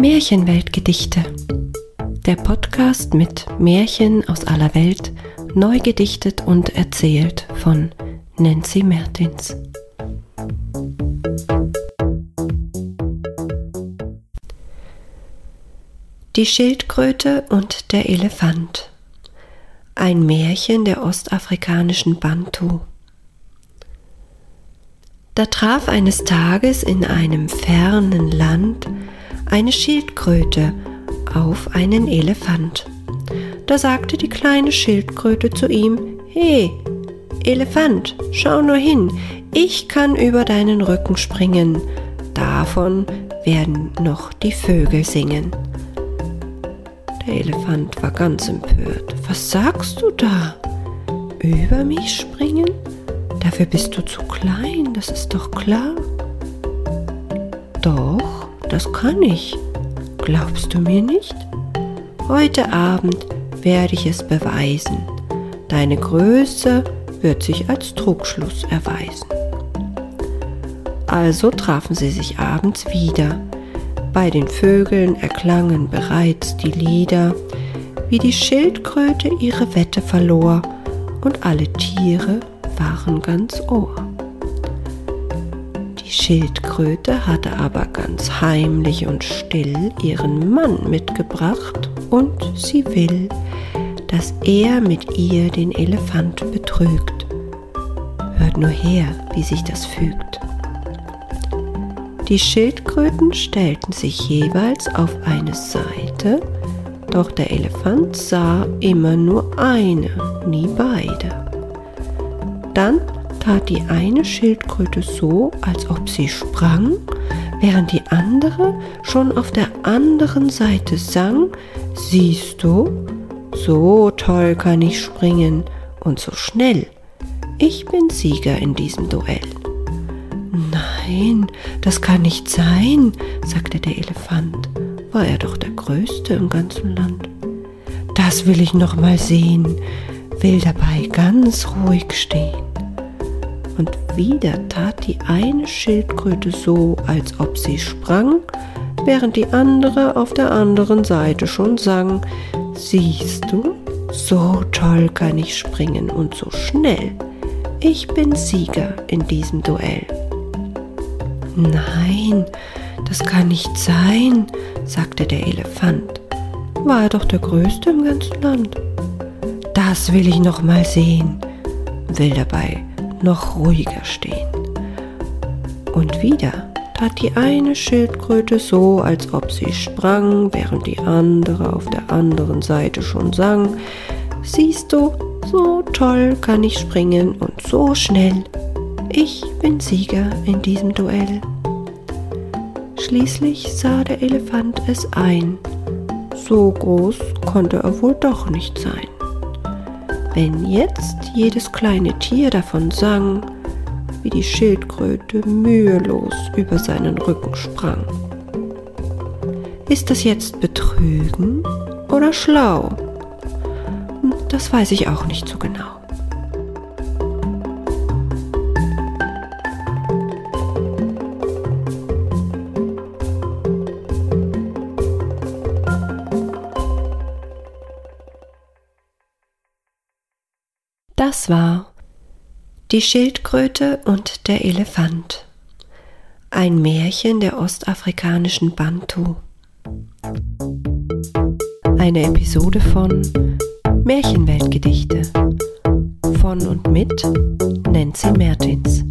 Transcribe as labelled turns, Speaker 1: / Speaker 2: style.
Speaker 1: Märchenweltgedichte. Der Podcast mit Märchen aus aller Welt, neu gedichtet und erzählt von Nancy Mertins. Die Schildkröte und der Elefant. Ein Märchen der ostafrikanischen Bantu. Da traf eines Tages in einem fernen Land eine Schildkröte auf einen Elefant. Da sagte die kleine Schildkröte zu ihm, He, Elefant, schau nur hin, ich kann über deinen Rücken springen, davon werden noch die Vögel singen. Der Elefant war ganz empört. Was sagst du da? Über mich springen? Dafür bist du zu klein, das ist doch klar. Doch, das kann ich. Glaubst du mir nicht? Heute Abend werde ich es beweisen. Deine Größe wird sich als Trugschluss erweisen. Also trafen sie sich abends wieder. Bei den Vögeln erklangen bereits die Lieder, wie die Schildkröte ihre Wette verlor und alle Tiere waren ganz Ohr. Die Schildkröte hatte aber ganz heimlich und still ihren Mann mitgebracht und sie will, dass er mit ihr den Elefant betrügt. Hört nur her, wie sich das fügt. Die Schildkröten stellten sich jeweils auf eine Seite, doch der Elefant sah immer nur eine, nie beide. Dann tat die eine Schildkröte so, als ob sie sprang, während die andere schon auf der anderen Seite sang, siehst du, so toll kann ich springen und so schnell. Ich bin Sieger in diesem Duell. Nein, das kann nicht sein, sagte der Elefant. War er doch der Größte im ganzen Land. Das will ich noch mal sehen, will dabei ganz ruhig stehen und wieder tat die eine Schildkröte so, als ob sie sprang, während die andere auf der anderen Seite schon sang, Siehst du, so toll kann ich springen und so schnell. Ich bin Sieger in diesem Duell. Nein, das kann nicht sein, sagte der Elefant. War er doch der Größte im ganzen Land. Das will ich noch mal sehen, will dabei noch ruhiger stehen. Und wieder tat die eine Schildkröte so, als ob sie sprang, während die andere auf der anderen Seite schon sang. Siehst du, so toll kann ich springen und so schnell. Ich bin Sieger in diesem Duell. Schließlich sah der Elefant es ein. So groß konnte er wohl doch nicht sein. Wenn jetzt jedes kleine Tier davon sang, wie die Schildkröte mühelos über seinen Rücken sprang. Ist das jetzt Betrügen oder schlau? Das weiß ich auch nicht so genau. Das war Die Schildkröte und der Elefant. Ein Märchen der ostafrikanischen Bantu. Eine Episode von Märchenweltgedichte von und mit Nancy Mertins.